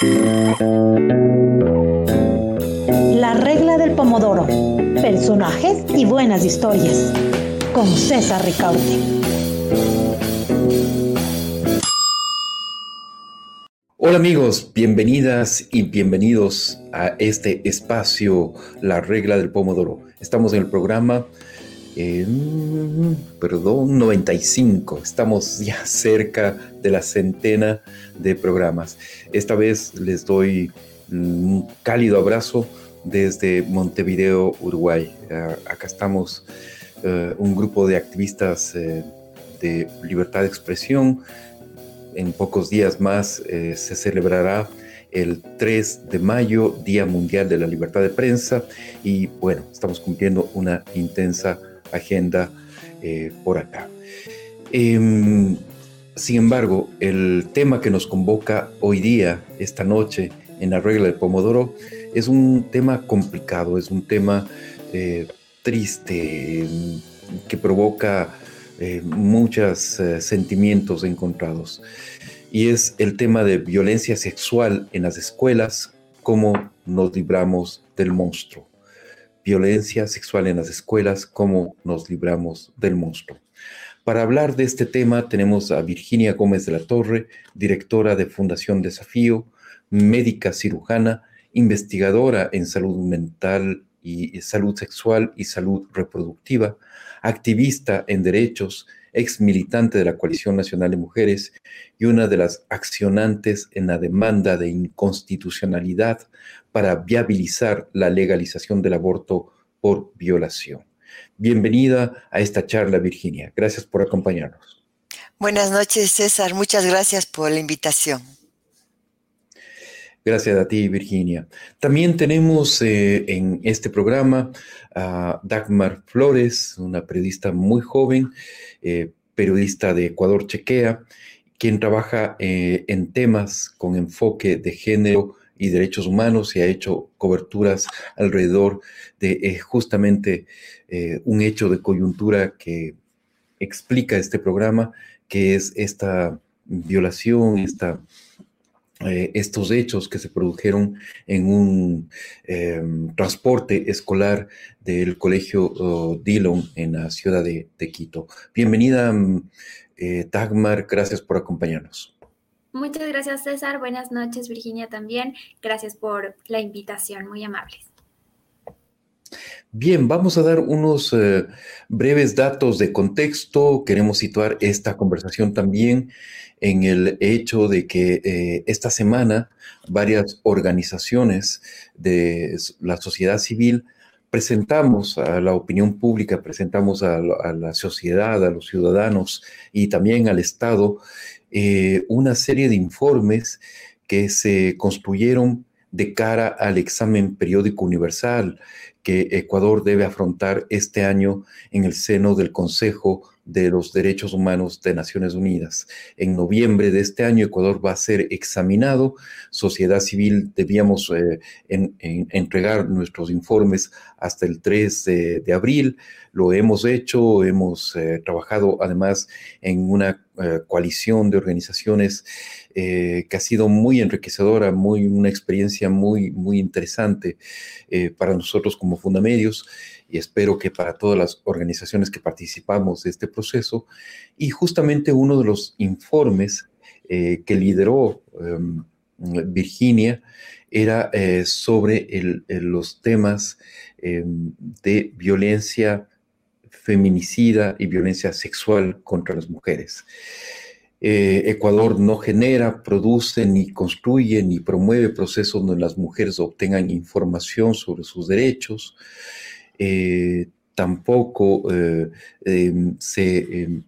La regla del pomodoro. Personajes y buenas historias. Con César Ricaute. Hola amigos, bienvenidas y bienvenidos a este espacio, La regla del pomodoro. Estamos en el programa perdón, 95. Estamos ya cerca de la centena de programas. Esta vez les doy un cálido abrazo desde Montevideo, Uruguay. Ah, acá estamos eh, un grupo de activistas eh, de libertad de expresión. En pocos días más eh, se celebrará el 3 de mayo, Día Mundial de la Libertad de Prensa, y bueno, estamos cumpliendo una intensa agenda eh, por acá. Em, sin embargo, el tema que nos convoca hoy día, esta noche, en la regla del Pomodoro, es un tema complicado, es un tema eh, triste, que provoca eh, muchos sentimientos encontrados. Y es el tema de violencia sexual en las escuelas, cómo nos libramos del monstruo violencia sexual en las escuelas, cómo nos libramos del monstruo. Para hablar de este tema tenemos a Virginia Gómez de la Torre, directora de Fundación Desafío, médica cirujana, investigadora en salud mental y salud sexual y salud reproductiva, activista en derechos, ex militante de la Coalición Nacional de Mujeres y una de las accionantes en la demanda de inconstitucionalidad para viabilizar la legalización del aborto por violación. Bienvenida a esta charla, Virginia. Gracias por acompañarnos. Buenas noches, César. Muchas gracias por la invitación. Gracias a ti, Virginia. También tenemos eh, en este programa a Dagmar Flores, una periodista muy joven, eh, periodista de Ecuador Chequea, quien trabaja eh, en temas con enfoque de género y Derechos Humanos y ha hecho coberturas alrededor de eh, justamente eh, un hecho de coyuntura que explica este programa, que es esta violación, esta, eh, estos hechos que se produjeron en un em, transporte escolar del colegio oh, Dillon en la ciudad de, Quito. Bienvenida, Dagmar, gracias por acompañarnos. Muchas gracias César, buenas noches Virginia también, gracias por la invitación, muy amables. Bien, vamos a dar unos eh, breves datos de contexto. Queremos situar esta conversación también en el hecho de que eh, esta semana varias organizaciones de la sociedad civil presentamos a la opinión pública, presentamos a, a la sociedad, a los ciudadanos y también al Estado eh, una serie de informes que se construyeron de cara al examen periódico universal que Ecuador debe afrontar este año en el seno del Consejo de los Derechos Humanos de Naciones Unidas. En noviembre de este año Ecuador va a ser examinado. Sociedad civil debíamos eh, entregar nuestros informes hasta el 3 de, abril. Lo hemos hecho, hemos eh, trabajado además en una eh, coalición de organizaciones que ha sido muy enriquecedora, muy, una experiencia muy, muy interesante para nosotros como Fundamedios y espero que para todas las organizaciones que participamos de este proceso. Y justamente uno de los informes eh, que lideró em, Virginia era eh, sobre los temas em, de violencia feminicida y violencia sexual contra las mujeres. Eh, Ecuador no genera, produce, ni construye, ni promueve procesos donde las mujeres obtengan información sobre sus derechos. Eh, tampoco eh, em, em,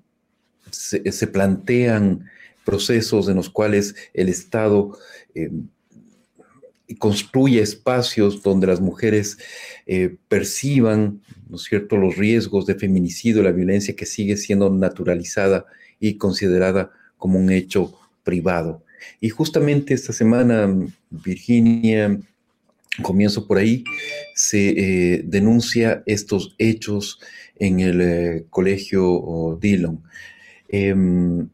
se, se, plantean procesos en los cuales el Estado em, construye espacios donde las mujeres eh, perciban, ¿no es cierto?, los riesgos de feminicidio, la violencia que sigue siendo naturalizada y considerada como un hecho privado. Y justamente esta semana, Virginia, comienzo por ahí, se eh, denuncia estos hechos en el eh, colegio Dillon. Em,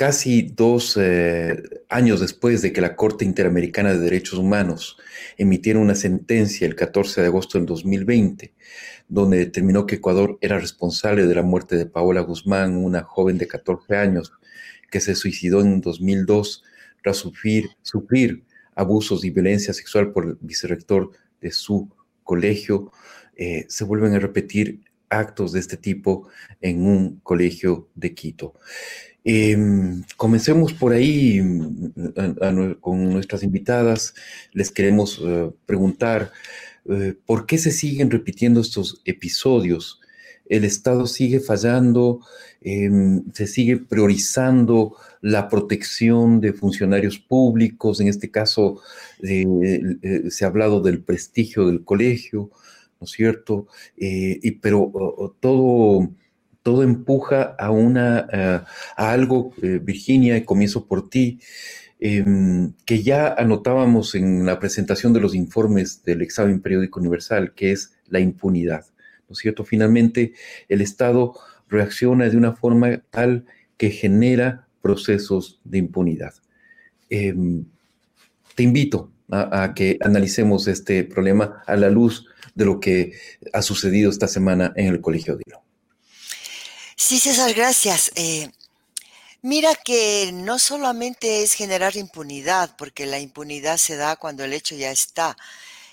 casi dos eh, años después de que la Corte Interamericana de Derechos Humanos emitiera una sentencia el 14 de agosto del 2020, donde determinó que Ecuador era responsable de la muerte de Paola Guzmán, una joven de 14 años que se suicidó en 2002 tras sufrir, sufrir abusos y violencia sexual por el vicerrector de su colegio, eh, se vuelven a repetir actos de este tipo en un colegio de Quito. Em, comencemos por ahí con nuestras invitadas. Les queremos eh, preguntar eh, por qué se siguen repitiendo estos episodios. El Estado sigue fallando, em, se sigue priorizando la protección de funcionarios públicos. En este caso, se ha hablado del prestigio del colegio. ¿no es cierto? Eh, y, pero todo, todo empuja a, una, eh, a algo, eh, Virginia, y comienzo por ti, em, que ya anotábamos en la presentación de los informes del examen periódico universal, que es la impunidad, ¿no es cierto? Finalmente, el Estado reacciona de una forma tal que genera procesos de impunidad. Em, te invito a, que analicemos este problema a la luz de lo que ha sucedido esta semana en el Colegio Dilo. Sí, César, gracias. Eh, mira que no solamente es generar impunidad, porque la impunidad se da cuando el hecho ya está.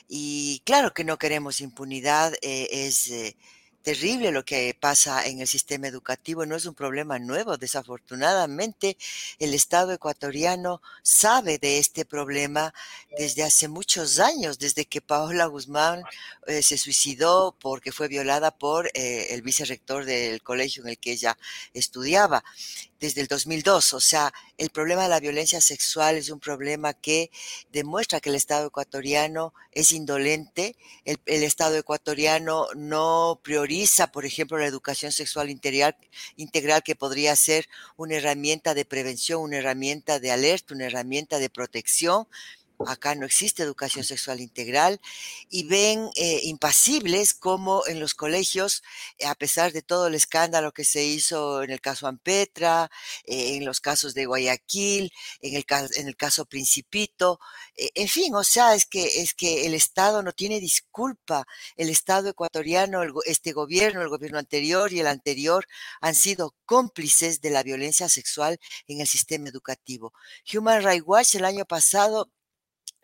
Y claro que no queremos impunidad, eh, es... Eh, terrible lo que pasa en el sistema educativo, no es un problema nuevo. Desafortunadamente, el Estado ecuatoriano sabe de este problema desde hace muchos años, desde que Paola Guzmán eh, se suicidó porque fue violada por el vicerrector del colegio en el que ella estudiaba desde el 2002. O sea, el problema de la violencia sexual es un problema que demuestra que el Estado ecuatoriano es indolente, el, Estado ecuatoriano no prioriza, por ejemplo, la educación sexual integral, que podría ser una herramienta de prevención, una herramienta de alerta, una herramienta de protección, acá no existe educación sexual integral y ven eh, impasibles como en los colegios, a pesar de todo el escándalo que se hizo en el caso Ampetra, eh, en los casos de Guayaquil, en el, en el caso Principito, eh, en fin, o sea, es que, es que el Estado no tiene disculpa. El Estado ecuatoriano, este gobierno, el gobierno anterior y el anterior han sido cómplices de la violencia sexual en el sistema educativo. Human Rights Watch el año pasado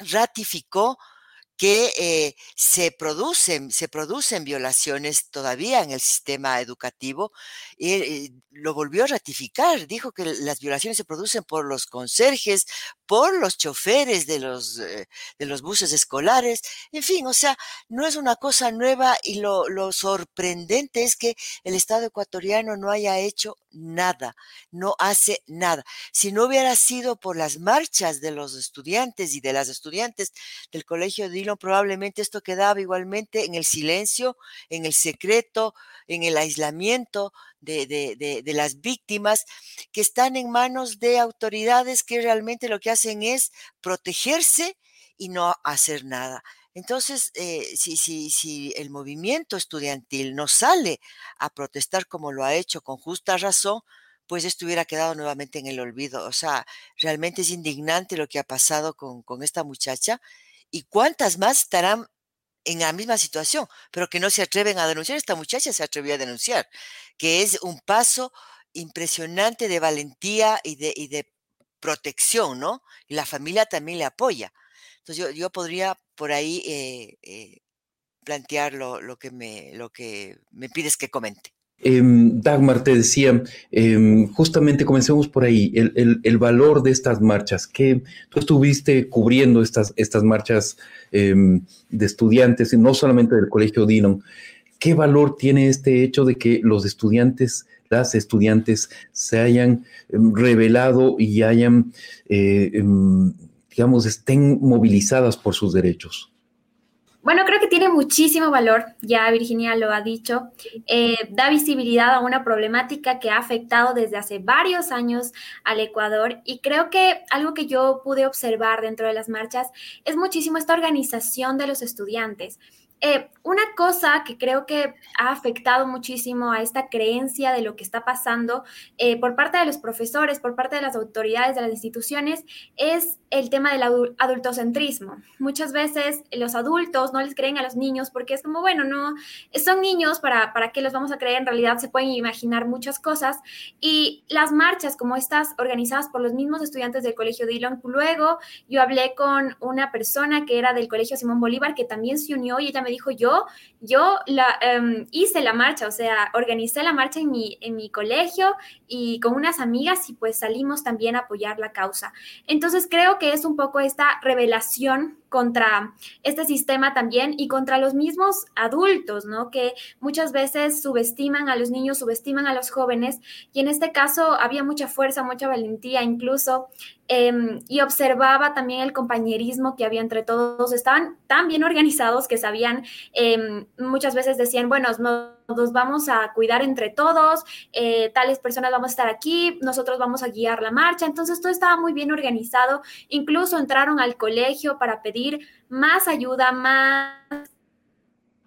ratificó que eh, se producen, se producen violaciones todavía en el sistema educativo y eh, lo volvió a ratificar. Dijo que las violaciones se producen por los conserjes, por los choferes de los, eh, de los buses escolares. En fin, o sea, no es una cosa nueva y lo sorprendente es que el Estado ecuatoriano no haya hecho nada, no hace nada. Si no hubiera sido por las marchas de los estudiantes y de las estudiantes del Colegio Dillon, probablemente esto quedaba igualmente en el silencio, en el secreto, en el aislamiento de, de, las víctimas que están en manos de autoridades que realmente lo que hacen es protegerse y no hacer nada. Entonces, eh, si, si, si el movimiento estudiantil no sale a protestar como lo ha hecho con justa razón, pues esto hubiera quedado nuevamente en el olvido. O sea, realmente es indignante lo que ha pasado con, con esta muchacha y cuántas más estarán en la misma situación, pero que no se atreven a denunciar. Esta muchacha se atrevió a denunciar, que es un paso impresionante de valentía y de, y de protección, ¿no? Y la familia también le apoya. Entonces yo, yo podría por ahí eh, eh, plantear lo, lo, que me, lo que me pides que comente. Em, Dagmar te decía, em, justamente comencemos por ahí, el, valor de estas marchas, que tú estuviste cubriendo estas, estas marchas em, de estudiantes, no solamente del Colegio Dillon, ¿qué valor tiene este hecho de que los estudiantes, las estudiantes se hayan revelado y hayan, eh, digamos, estén movilizadas por sus derechos? Bueno, creo que tiene muchísimo valor, ya Virginia lo ha dicho, eh, da visibilidad a una problemática que ha afectado desde hace varios años al Ecuador y creo que algo que yo pude observar dentro de las marchas es muchísimo esta organización de los estudiantes. Eh, una cosa que creo que ha afectado muchísimo a esta creencia de lo que está pasando eh, por parte de los profesores, por parte de las autoridades de las instituciones, es el tema del adultocentrismo. Muchas veces los adultos no les creen a los niños porque es como, bueno, no, son niños, ¿para, para qué los vamos a creer? En realidad se pueden imaginar muchas cosas. Y las marchas como estas organizadas por los mismos estudiantes del Colegio Dillon, luego yo hablé con una persona que era del Colegio Simón Bolívar que también se unió y ella me dijo, yo yo, la, em, hice la marcha, o sea, organicé la marcha en mi, en mi colegio y con unas amigas y pues salimos también a apoyar la causa. Entonces creo que es un poco esta revelación contra este sistema también y contra los mismos adultos, ¿no? Que muchas veces subestiman a los niños, subestiman a los jóvenes y en este caso había mucha fuerza, mucha valentía incluso em, y observaba también el compañerismo que había entre todos. Estaban tan bien organizados que sabían, em, muchas veces decían, bueno, nos vamos a cuidar entre todos, eh, tales personas vamos a estar aquí, nosotros vamos a guiar la marcha. Entonces todo estaba muy bien organizado. Incluso entraron al colegio para pedir más ayuda, más...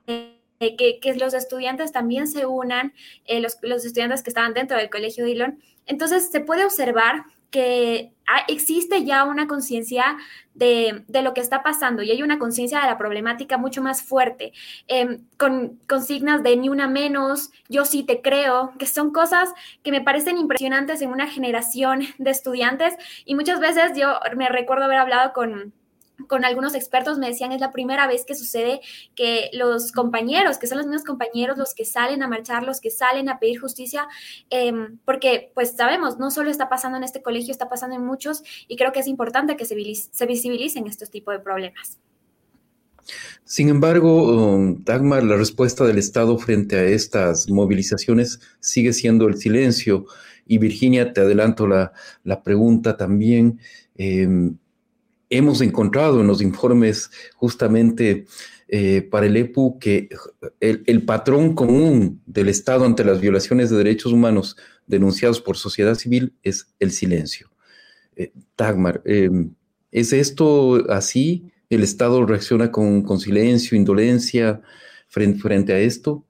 Eh, que, los estudiantes también se unan, eh, los, estudiantes que estaban dentro del colegio Dillon. Entonces se puede observar que existe ya una conciencia de, lo que está pasando y hay una conciencia de la problemática mucho más fuerte, em, con consignas de ni una menos, yo sí te creo, que son cosas que me parecen impresionantes en una generación de estudiantes y muchas veces yo me recuerdo haber hablado con con algunos expertos me decían es la primera vez que sucede que los compañeros, que son los mismos compañeros los que salen a marchar, los que salen a pedir justicia, em, porque pues sabemos, no solo está pasando en este colegio, está pasando en muchos y creo que es importante que se, visibilicen estos tipos de problemas. Sin embargo, um, Dagmar, la respuesta del Estado frente a estas movilizaciones sigue siendo el silencio. Y Virginia, te adelanto la, la pregunta también. Em, hemos encontrado en los informes justamente eh, para el EPU que el, patrón común del Estado ante las violaciones de derechos humanos denunciados por sociedad civil es el silencio. Eh, Dagmar, em, ¿es esto así? ¿El Estado reacciona con, silencio, indolencia frente, a esto?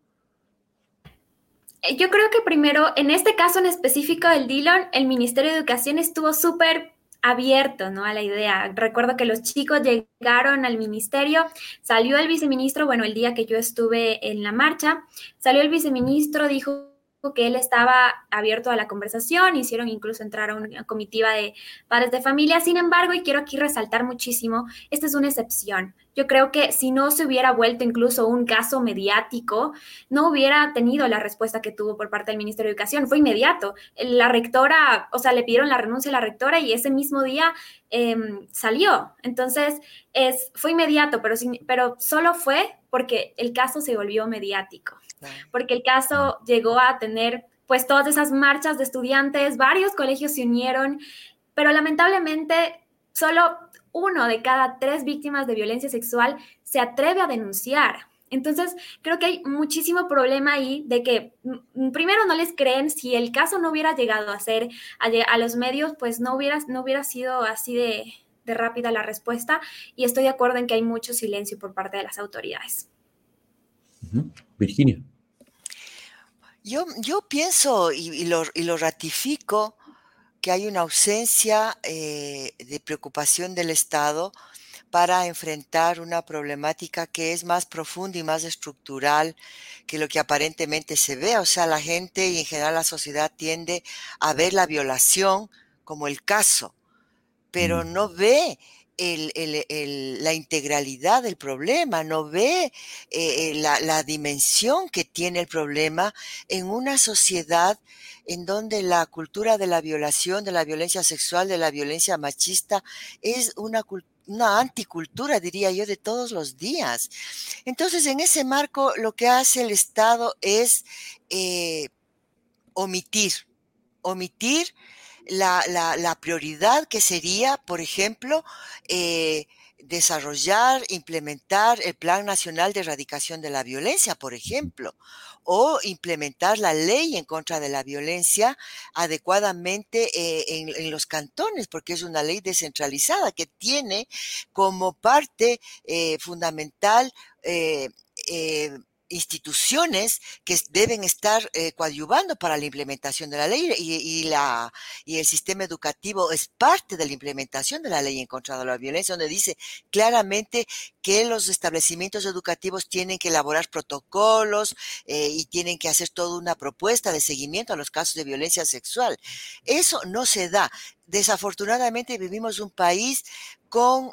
Yo creo que primero, en este caso en específico del Dillon, el Ministerio de Educación estuvo súper abierto ¿no? a la idea. Recuerdo que los chicos llegaron al ministerio, salió el viceministro, bueno, el día que yo estuve en la marcha, salió el viceministro, dijo que él estaba abierto a la conversación, hicieron incluso entrar a una comitiva de padres de familia. Sin embargo, y quiero aquí resaltar muchísimo, esta es una excepción. Yo creo que si no se hubiera vuelto incluso un caso mediático, no hubiera tenido la respuesta que tuvo por parte del Ministerio de Educación. Fue inmediato. La rectora, o sea, le pidieron la renuncia a la rectora y ese mismo día em, salió. Entonces, es, fue inmediato, pero, pero solo fue porque el caso se volvió mediático porque el caso llegó a tener pues todas esas marchas de estudiantes, varios colegios se unieron, pero lamentablemente solo uno de cada tres víctimas de violencia sexual se atreve a denunciar. Entonces, creo que hay muchísimo problema ahí de que mm, primero no les creen, si el caso no hubiera llegado a ser a, los medios, pues no hubiera, no hubiera sido así de, rápida la respuesta y estoy de acuerdo en que hay mucho silencio por parte de las autoridades. Virginia. Yo, yo pienso y, lo, ratifico que hay una ausencia eh, de preocupación del Estado para enfrentar una problemática que es más profunda y más estructural que lo que aparentemente se ve. O sea, la gente y en general la sociedad tiende a ver la violación como el caso, pero mm. no ve la integralidad del problema, no ve eh, la, dimensión que tiene el problema en una sociedad en donde la cultura de la violación, de la violencia sexual, de la violencia machista es una una anticultura, diría yo, de todos los días. Entonces, en ese marco, lo que hace el Estado es eh, omitir, omitir la, prioridad que sería, por ejemplo, eh, desarrollar, implementar el Plan Nacional de Erradicación de la Violencia, por ejemplo, o implementar la ley en contra de la violencia adecuadamente eh, en, los cantones, porque es una ley descentralizada que tiene como parte eh, fundamental eh, instituciones que deben estar eh, coadyuvando para la implementación de la ley y, la, y el sistema educativo es parte de la implementación de la ley en contra de la violencia, donde dice claramente que los establecimientos educativos tienen que elaborar protocolos eh, y tienen que hacer toda una propuesta de seguimiento a los casos de violencia sexual. Eso no se da. Desafortunadamente vivimos un país con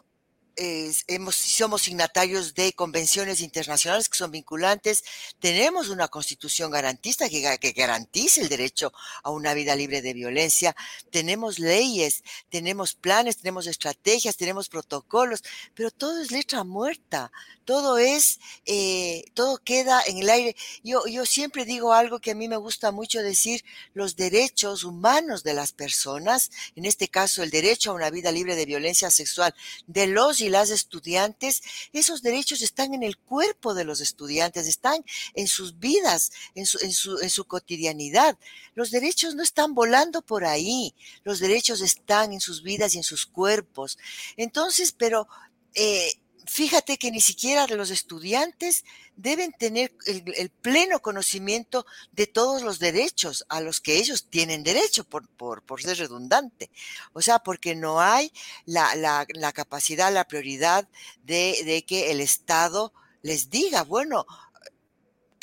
somos signatarios de convenciones internacionales que son vinculantes, tenemos una constitución garantista que, que, garantice el derecho a una vida libre de violencia, tenemos leyes, tenemos planes, tenemos estrategias, tenemos protocolos, pero todo es letra muerta, todo es, eh, todo queda en el aire. Yo siempre digo algo que a mí me gusta mucho decir, los derechos humanos de las personas, en este caso el derecho a una vida libre de violencia sexual de los y las estudiantes, esos derechos están en el cuerpo de los estudiantes, están en sus vidas, en su, en su, en su cotidianidad. Los derechos no están volando por ahí, los derechos están en sus vidas y en sus cuerpos. Entonces, pero... Eh, fíjate que ni siquiera los estudiantes deben tener el, pleno conocimiento de todos los derechos a los que ellos tienen derecho, por, por, ser redundante. O sea, porque no hay la, la, capacidad, la prioridad de, de que el Estado les diga, bueno,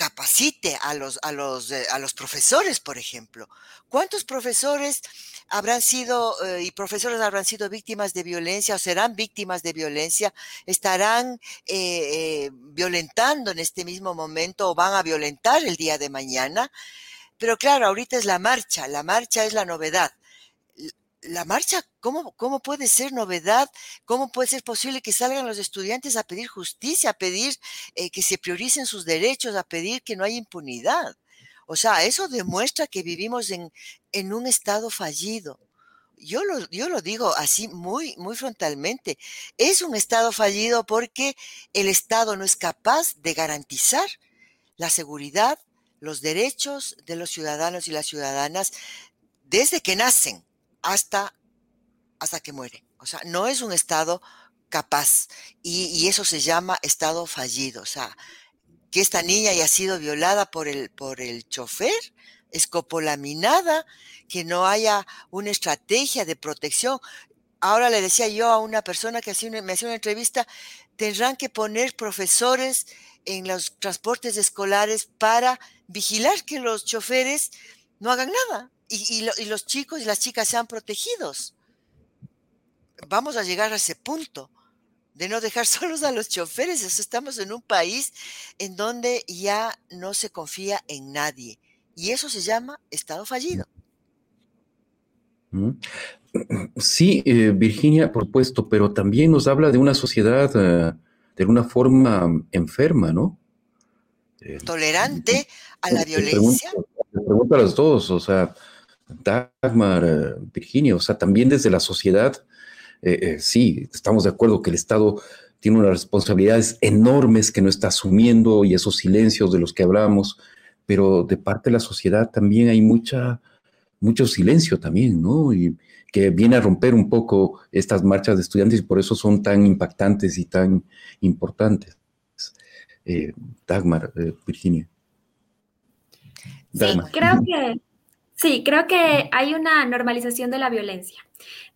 capacite a los, a los, eh, a los profesores, por ejemplo. ¿Cuántos profesores habrán sido eh, y profesores habrán sido víctimas de violencia o serán víctimas de violencia? ¿Estarán eh, violentando en este mismo momento o van a violentar el día de mañana? Pero claro, ahorita es la marcha, la marcha es la novedad la marcha, ¿cómo, ¿cómo puede ser novedad? ¿Cómo puede ser posible que salgan los estudiantes a pedir justicia, a pedir eh, que se prioricen sus derechos, a pedir que no haya impunidad? O sea, eso demuestra que vivimos en, en un estado fallido. Yo lo, yo lo digo así muy, muy frontalmente. Es un estado fallido porque el Estado no es capaz de garantizar la seguridad, los derechos de los ciudadanos y las ciudadanas desde que nacen hasta, hasta que muere. O sea, no es un estado capaz y, eso se llama estado fallido. O sea, que esta niña haya sido violada por el, por el chofer, escopolaminada, que no haya una estrategia de protección. Ahora le decía yo a una persona que me hacía una entrevista, tendrán que poner profesores en los transportes escolares para vigilar que los choferes no hagan nada y, los chicos y las chicas sean protegidos. Vamos a llegar a ese punto de no dejar solos a los choferes. Estamos en un país en donde ya no se confía en nadie. Y eso se llama Estado fallido. Sí, eh, Virginia, por supuesto, pero también nos habla de una sociedad eh, de alguna forma enferma, ¿no? Eh, Tolerante a la violencia. pregunto a los dos, o sea, Dagmar, Virginia, o sea, también desde la sociedad, eh, eh, sí, estamos de acuerdo que el Estado tiene unas responsabilidades enormes que no está asumiendo y esos silencios de los que hablamos, pero de parte de la sociedad también hay mucha, mucho silencio también, ¿no? Y que viene a romper un poco estas marchas de estudiantes y por eso son tan impactantes y tan importantes. Dagmar, Virginia. Sí, creo que Sí, creo que hay una normalización de la violencia.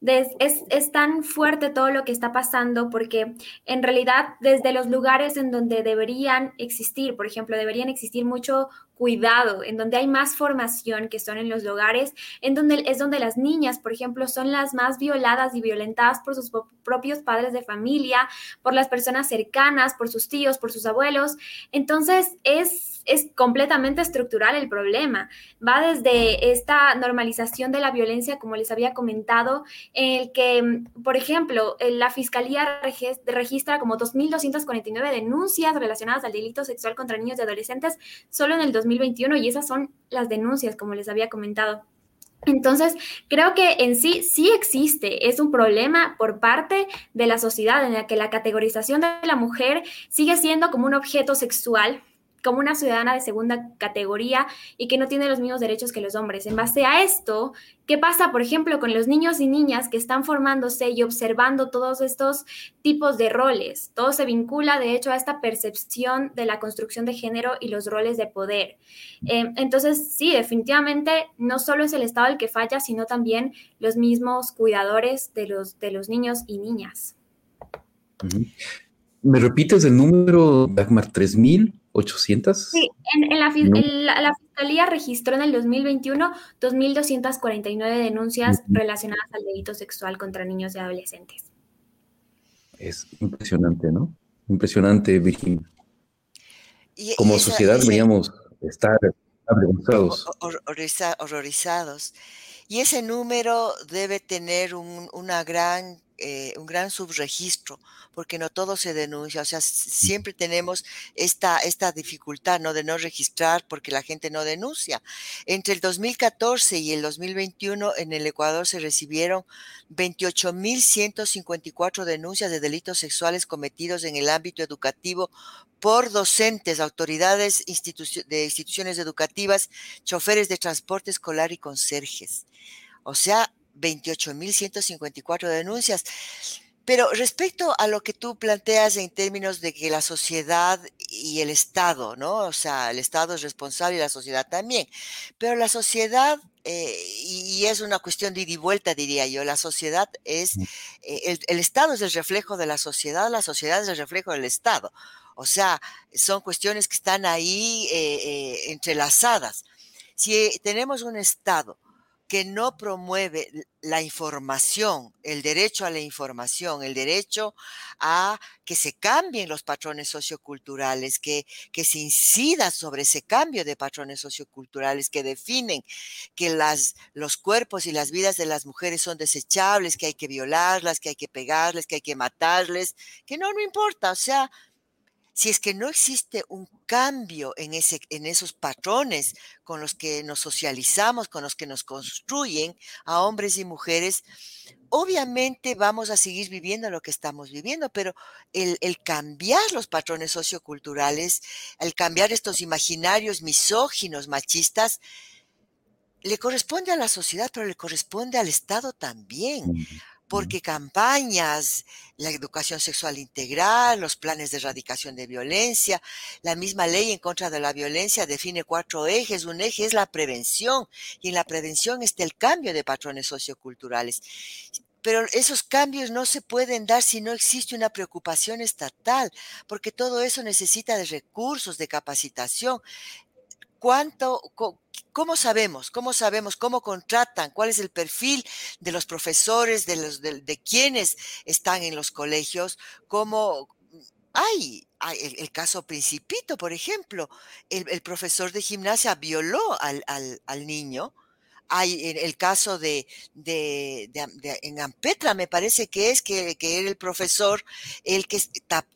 es, tan fuerte todo lo que está pasando porque en realidad desde los lugares en donde deberían existir, por ejemplo, deberían existir mucho cuidado, en donde hay más formación que son en los lugares, en donde es donde las niñas, por ejemplo, son las más violadas y violentadas por sus propios padres de familia, por las personas cercanas, por sus tíos, por sus abuelos. Entonces es es completamente estructural el problema. Va desde esta normalización de la violencia, como les había comentado, en el que, por ejemplo, la Fiscalía registra como 2.249 denuncias relacionadas al delito sexual contra niños y adolescentes solo en el 2021 y esas son las denuncias, como les había comentado. Entonces, creo que en sí sí existe, es un problema por parte de la sociedad en la que la categorización de la mujer sigue siendo como un objeto sexual como una ciudadana de segunda categoría y que no tiene los mismos derechos que los hombres. En base a esto, ¿qué pasa, por ejemplo, con los niños y niñas que están formándose y observando todos estos tipos de roles? Todo se vincula, de hecho, a esta percepción de la construcción de género y los roles de poder. Eh, entonces, sí, definitivamente no solo es el Estado el que falla, sino también los mismos cuidadores de los, de los niños y niñas. ¿Me repites el número, Dagmar, 3.800? Sí, en, la, Fiscalía registró en el 2021 2.249 denuncias relacionadas al delito sexual contra niños y adolescentes. Es impresionante, ¿no? Impresionante, Virginia. Como sociedad deberíamos estar avergonzados. horrorizados. Y ese número debe tener un, una gran eh, un gran subregistro, porque no todo se denuncia, o sea, siempre tenemos esta, esta dificultad, ¿no? De no registrar porque la gente no denuncia. Entre el 2014 y el 2021 en el Ecuador se recibieron 28.154 denuncias de delitos sexuales cometidos en el ámbito educativo por docentes, autoridades de instituciones educativas, choferes de transporte escolar y conserjes. O sea, 28.154 denuncias. Pero respecto a lo que tú planteas en términos de que la sociedad y el Estado, ¿no? O sea, el Estado es responsable y la sociedad también. Pero la sociedad, eh, y es una cuestión de ida y vuelta, diría yo, la sociedad es, eh, el, Estado es el reflejo de la sociedad, la sociedad es el reflejo del Estado. O sea, son cuestiones que están ahí eh, entrelazadas. Si tenemos un Estado que no promueve la información, el derecho a la información, el derecho a que se cambien los patrones socioculturales, que, que se incida sobre ese cambio de patrones socioculturales que definen que las, los cuerpos y las vidas de las mujeres son desechables, que hay que violarlas, que hay que pegarles, que hay que matarles, que no, no importa, o sea, si es que no existe un cambio en, ese, en esos patrones con los que nos socializamos, con los que nos construyen a hombres y mujeres, obviamente vamos a seguir viviendo lo que estamos viviendo, pero el, el, cambiar los patrones socioculturales, el cambiar estos imaginarios misóginos, machistas, le corresponde a la sociedad, pero le corresponde al Estado también porque campañas, la educación sexual integral, los planes de erradicación de violencia, la misma ley en contra de la violencia define cuatro ejes. Un eje es la prevención y en la prevención está el cambio de patrones socioculturales. Pero esos cambios no se pueden dar si no existe una preocupación estatal, porque todo eso necesita de recursos, de capacitación. ¿Cuánto, ¿Cómo sabemos? ¿Cómo sabemos? ¿Cómo contratan? ¿Cuál es el perfil de los profesores, de, los, quienes están en los colegios? ¿Cómo hay? el, caso Principito, por ejemplo. El, profesor de gimnasia violó al, niño. Hay el, caso de, en Ampetra, me parece que es que, era el profesor el que está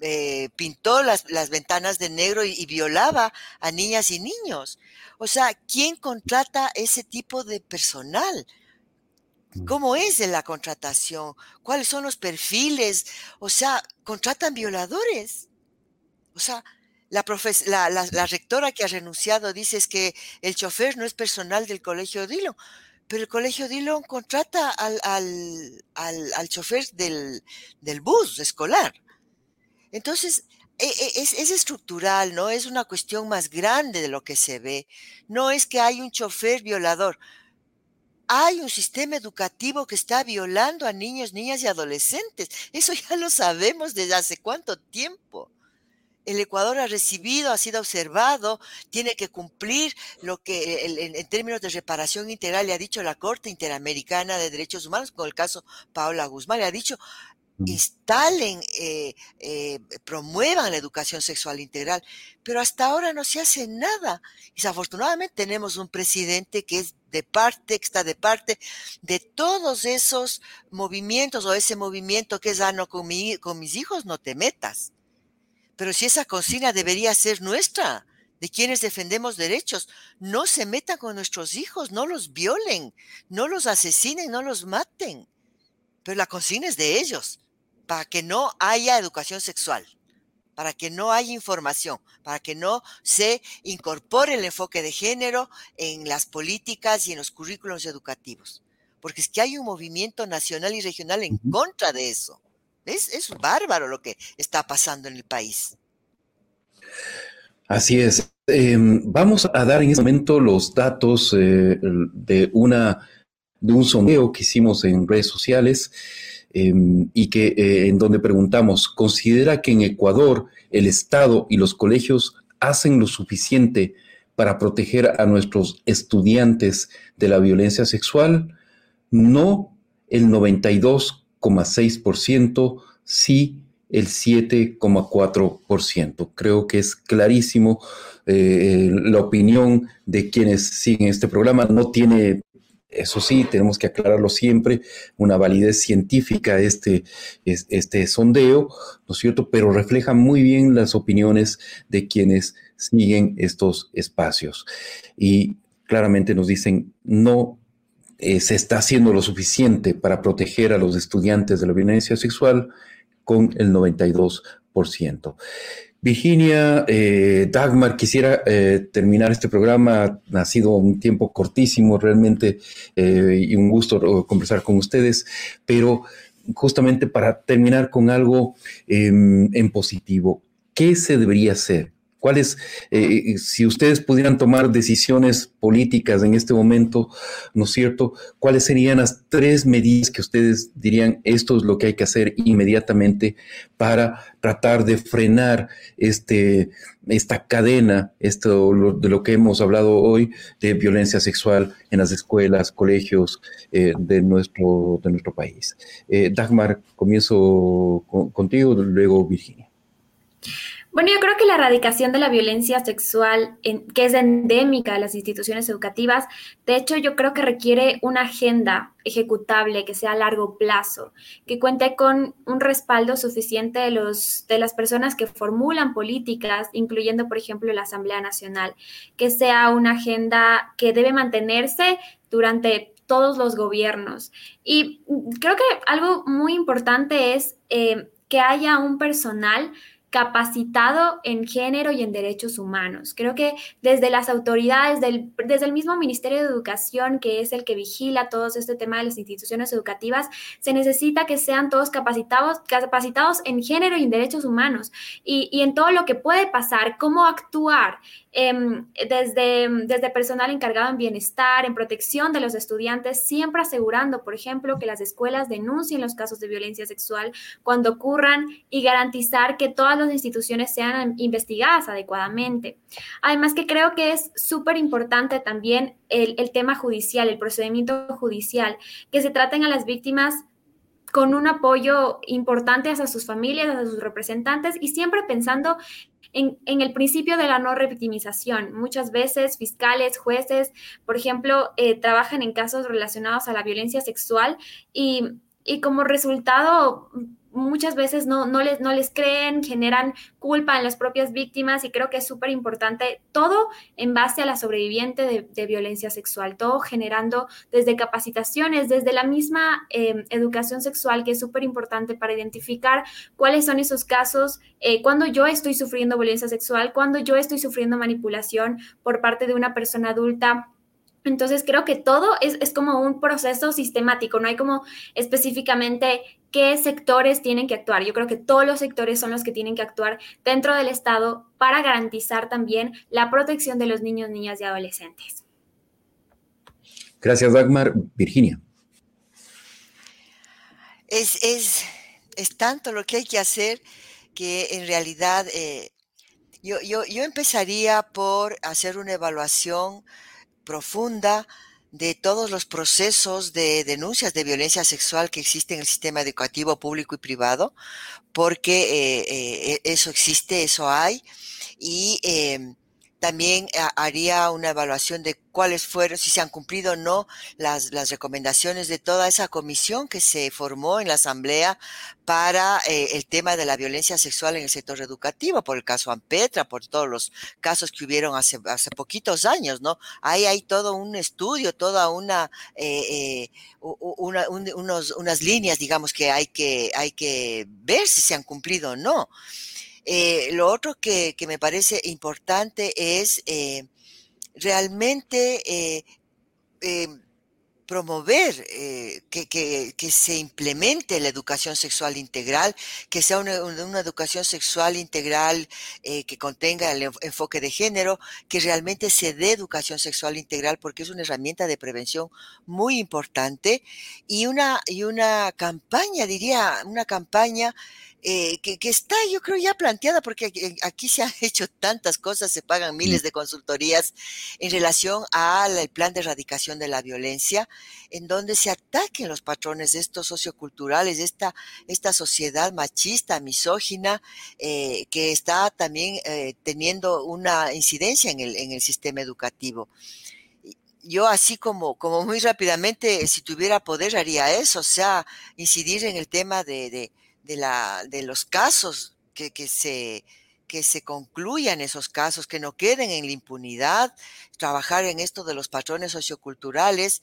eh, pintó las, las, ventanas de negro y, violaba a niñas y niños. O sea, ¿quién contrata ese tipo de personal? Mm. ¿Cómo es de la contratación? ¿Cuáles son los perfiles? O sea, contratan violadores. O sea, la, la, rectora que ha renunciado dice es que el chofer no es personal del colegio Dillon, pero el colegio Dillon contrata al, al, al, chofer del, del bus escolar. Entonces, e, e, es, estructural, ¿no? Es una cuestión más grande de lo que se ve. No es que hay un chofer violador. Hay un sistema educativo que está violando a niños, niñas y adolescentes. Eso ya lo sabemos desde hace cuánto tiempo. El Ecuador ha recibido, ha sido observado, tiene que cumplir lo que en, términos de reparación integral le ha dicho la Corte Interamericana de Derechos Humanos, con el caso Paola Guzmán, le ha dicho, instalen, eh, eh, promuevan la educación sexual integral, pero hasta ahora no se hace nada. Y desafortunadamente tenemos un presidente que es de parte, que está de parte de todos esos movimientos o ese movimiento que es, ah, no, con, con mis hijos no te metas. Pero si esa consigna debería ser nuestra, de quienes defendemos derechos, no se metan con nuestros hijos, no los violen, no los asesinen, no los maten. Pero la consigna es de ellos para que no haya educación sexual. para que no haya información, para que no se incorpore el enfoque de género en las políticas y en los currículos educativos. Porque es que hay un movimiento nacional y regional en contra de eso. Es, es bárbaro lo que está pasando en el país. Así es. Em, vamos a dar en este momento los datos eh, de, una, de un sondeo que hicimos en redes sociales em, y que eh, en donde preguntamos, ¿considera que en Ecuador el Estado y los colegios hacen lo suficiente para proteger a nuestros estudiantes de la violencia sexual? No el 92,6%, sí el 7,4%. Creo que es clarísimo eh, la opinión de quienes siguen este programa. No tiene, eso sí, tenemos que aclararlo siempre, una validez científica este, este sondeo, ¿no es cierto? Pero refleja muy bien las opiniones de quienes siguen estos espacios. Y claramente nos dicen, no eh, se está haciendo lo suficiente para proteger a los estudiantes de la violencia sexual con el 92%. Virginia, eh, Dagmar, quisiera eh, terminar este programa. Ha sido un tiempo cortísimo realmente eh, y un gusto conversar con ustedes, pero justamente para terminar con algo em, en positivo, ¿qué se debería hacer? ¿Cuáles, eh, eh, si ustedes pudieran tomar decisiones políticas en este momento, ¿no es cierto? ¿Cuáles serían las tres medidas que ustedes dirían esto es lo que hay que hacer inmediatamente para tratar de frenar este, esta cadena, esto de lo que hemos hablado hoy, de violencia sexual en las escuelas, colegios eh, de, nuestro, de nuestro país? Dagmar, comienzo contigo, luego Virginia. Bueno, yo creo que la erradicación de la violencia sexual, que es endémica de las instituciones educativas, de hecho yo creo que requiere una agenda ejecutable que sea a largo plazo, que cuente con un respaldo suficiente de, los, de las personas que formulan políticas, incluyendo, por ejemplo, la Asamblea Nacional, que sea una agenda que debe mantenerse durante todos los gobiernos. Y creo que algo muy importante es eh, que haya un personal capacitado en género y en derechos humanos. Creo que desde las autoridades, desde el mismo Ministerio de Educación, que es el que vigila todo este tema de las instituciones educativas, se necesita que sean todos capacitados, capacitados en género y en derechos humanos y, y en todo lo que puede pasar, cómo actuar Em, desde, personal encargado en bienestar, en protección de los estudiantes, siempre asegurando, por ejemplo, que las escuelas denuncien los casos de violencia sexual cuando ocurran y garantizar que todas las instituciones sean investigadas adecuadamente. Además que creo que es súper importante también el, el tema judicial, el procedimiento judicial, que se traten a las víctimas con un apoyo importante hacia sus familias, hacia sus representantes y siempre pensando en, el principio de la no revictimización. Muchas veces fiscales, jueces, por ejemplo, eh, trabajan en casos relacionados a la violencia sexual y, y como resultado muchas veces no, no, les, no les creen, generan culpa en las propias víctimas y creo que es súper importante todo en base a la sobreviviente de, violencia sexual, todo generando desde capacitaciones, desde la misma em, educación sexual que es súper importante para identificar cuáles son esos casos, eh, cuando yo estoy sufriendo violencia sexual, cuando yo estoy sufriendo manipulación por parte de una persona adulta. Entonces creo que todo es, como un proceso sistemático, no hay como específicamente qué sectores tienen que actuar. Yo creo que todos los sectores son los que tienen que actuar dentro del Estado para garantizar también la protección de los niños, niñas y adolescentes. Gracias, Dagmar. Virginia. Es, es, tanto lo que hay que hacer que en realidad eh, yo, yo, yo empezaría por hacer una evaluación profunda de todos los procesos de denuncias de violencia sexual que existen en el sistema educativo público y privado, porque eh, eh, eso existe, eso hay, y em, también eh, haría una evaluación de cuáles fueron, si se han cumplido o no las, las recomendaciones de toda esa comisión que se formó en la Asamblea para eh, el tema de la violencia sexual en el sector educativo, por el caso Ampetra, por todos los casos que hubieron hace, hace poquitos años, ¿no? Ahí hay todo un estudio, toda una, eh, una unos, unas líneas, digamos, que hay, que hay que ver si se han cumplido o no. Eh, lo otro que, me parece importante es eh, realmente eh, promover que, se implemente la educación sexual integral, que sea una, una educación sexual integral que contenga el enfoque de género, que realmente se dé educación sexual integral porque es una herramienta de prevención muy importante y una, y una campaña, diría, una campaña eh, que, está, yo creo, ya planteada, porque aquí, se han hecho tantas cosas, se pagan miles de consultorías en relación al plan de erradicación de la violencia, en donde se ataquen los patrones de estos socioculturales, de esta, esta sociedad machista, misógina, eh, que está también eh, teniendo una incidencia en el, en el sistema educativo. Yo así como, como muy rápidamente, si tuviera poder, haría eso, o sea, incidir en el tema de, de, la, de los casos que, que, se, que se concluyan esos casos, que no queden en la impunidad, trabajar en esto de los patrones socioculturales.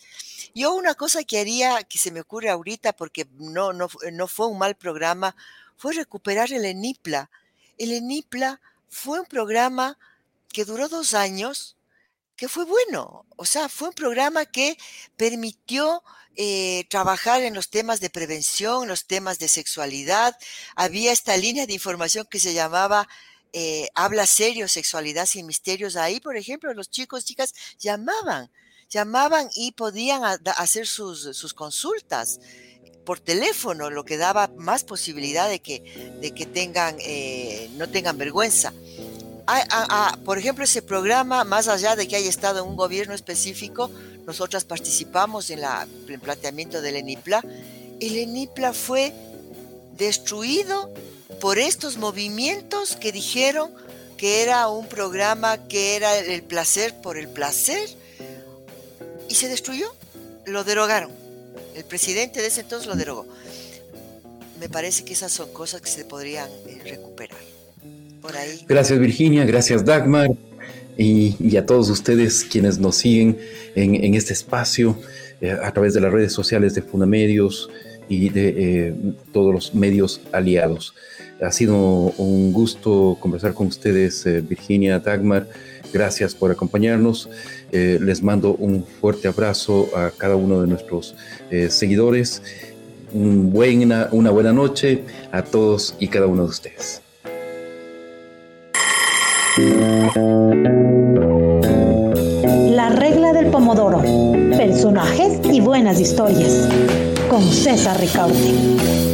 Yo una cosa que haría, que se me ocurre ahorita, porque no, no, no fue un mal programa, fue recuperar el ENIPLA. El ENIPLA fue un programa que duró dos años, que fue bueno. O sea, fue un programa que permitió eh, trabajar en los temas de prevención, los temas de sexualidad. Había esta línea de información que se llamaba eh, Habla serio, sexualidad sin misterios. Ahí, por ejemplo, los chicos, chicas llamaban, llamaban y podían hacer sus, consultas por teléfono, lo que daba más posibilidad de que, de que tengan, eh, no tengan vergüenza. Por ejemplo, ese programa, más allá de que haya estado un gobierno específico, nosotras participamos en el planteamiento del ENIPLA. El ENIPLA fue destruido por estos movimientos que dijeron que era un programa que era el placer por el placer y se destruyó, lo derogaron. El presidente de ese entonces lo derogó. Me parece que esas son cosas que se podrían eh, recuperar. Gracias Virginia, gracias Dagmar y, a todos ustedes quienes nos siguen en, este espacio eh, a través de las redes sociales de Fundamedios y de eh, todos los medios aliados. Ha sido un gusto conversar con ustedes, eh, Virginia, Dagmar. Gracias por acompañarnos. les mando un fuerte abrazo a cada uno de nuestros seguidores. Un buena, una buena noche a todos y cada uno de ustedes. La regla del pomodoro. Personajes y buenas historias. Con César Ricaute.